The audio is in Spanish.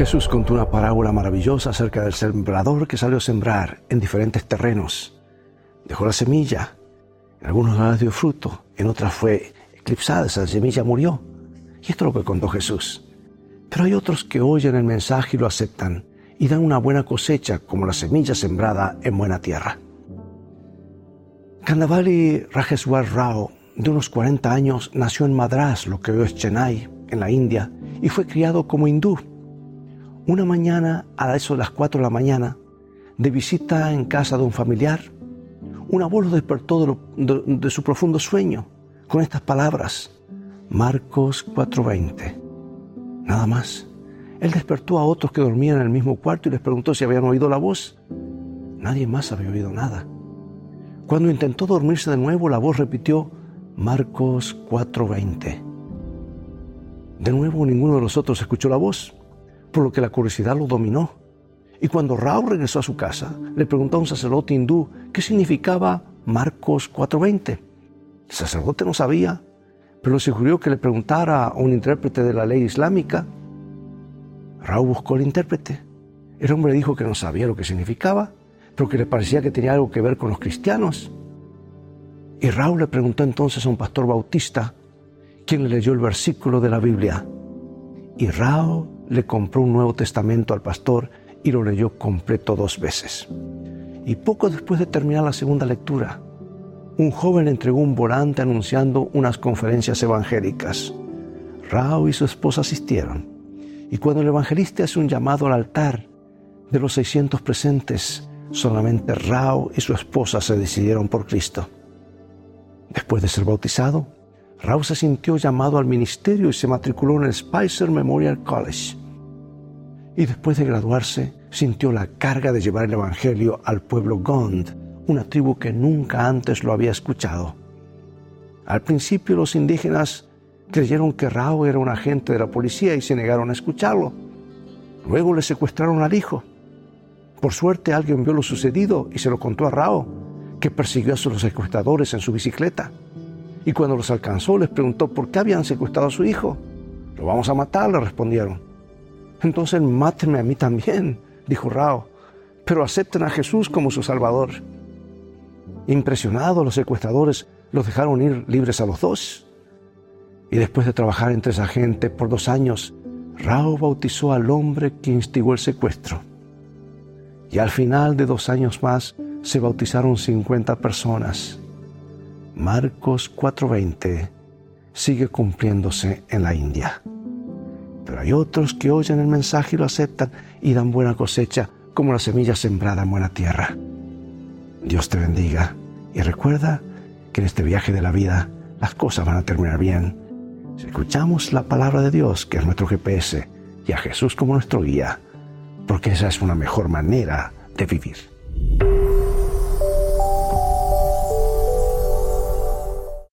Jesús contó una parábola maravillosa acerca del sembrador que salió a sembrar en diferentes terrenos. Dejó la semilla, en algunos lugares dio fruto, en otras fue eclipsada, esa semilla murió. Y esto es lo que contó Jesús. Pero hay otros que oyen el mensaje y lo aceptan y dan una buena cosecha como la semilla sembrada en buena tierra. Kandavali Rajeswar Rao, de unos 40 años, nació en Madras, lo que hoy es Chennai, en la India, y fue criado como hindú. Una mañana, a eso de las 4 de la mañana, de visita en casa de un familiar, un abuelo despertó de, de su profundo sueño con estas palabras, Marcos 4:20. Nada más. Él despertó a otros que dormían en el mismo cuarto y les preguntó si habían oído la voz. Nadie más había oído nada. Cuando intentó dormirse de nuevo, la voz repitió Marcos 4:20. De nuevo ninguno de los otros escuchó la voz, por lo que la curiosidad lo dominó. Y cuando Raúl regresó a su casa, le preguntó a un sacerdote hindú qué significaba Marcos 4:20. El sacerdote no sabía, pero le sugirió que le preguntara a un intérprete de la ley islámica. Raúl buscó al intérprete. El hombre dijo que no sabía lo que significaba pero que le parecía que tenía algo que ver con los cristianos. Y Raúl le preguntó entonces a un pastor bautista, quien le leyó el versículo de la Biblia. Y Raúl le compró un Nuevo Testamento al pastor y lo leyó completo dos veces. Y poco después de terminar la segunda lectura, un joven entregó un volante anunciando unas conferencias evangélicas. Raúl y su esposa asistieron. Y cuando el evangelista hace un llamado al altar, de los 600 presentes, solamente Rao y su esposa se decidieron por Cristo. Después de ser bautizado, Rao se sintió llamado al ministerio y se matriculó en el Spicer Memorial College. Y después de graduarse, sintió la carga de llevar el Evangelio al pueblo Gond, una tribu que nunca antes lo había escuchado. Al principio los indígenas creyeron que Rao era un agente de la policía y se negaron a escucharlo. Luego le secuestraron al hijo por suerte alguien vio lo sucedido y se lo contó a Rao, que persiguió a sus secuestradores en su bicicleta. Y cuando los alcanzó les preguntó por qué habían secuestrado a su hijo. Lo vamos a matar, le respondieron. Entonces mátenme a mí también, dijo Rao, pero acepten a Jesús como su Salvador. Impresionados los secuestradores los dejaron ir libres a los dos. Y después de trabajar entre esa gente por dos años, Rao bautizó al hombre que instigó el secuestro. Y al final de dos años más se bautizaron 50 personas. Marcos 4:20 sigue cumpliéndose en la India. Hay otros que oyen el mensaje y lo aceptan y dan buena cosecha como la semilla sembrada en buena tierra. Dios te bendiga y recuerda que en este viaje de la vida las cosas van a terminar bien. Si escuchamos la palabra de Dios, que es nuestro GPS, y a Jesús como nuestro guía, porque esa es una mejor manera de vivir.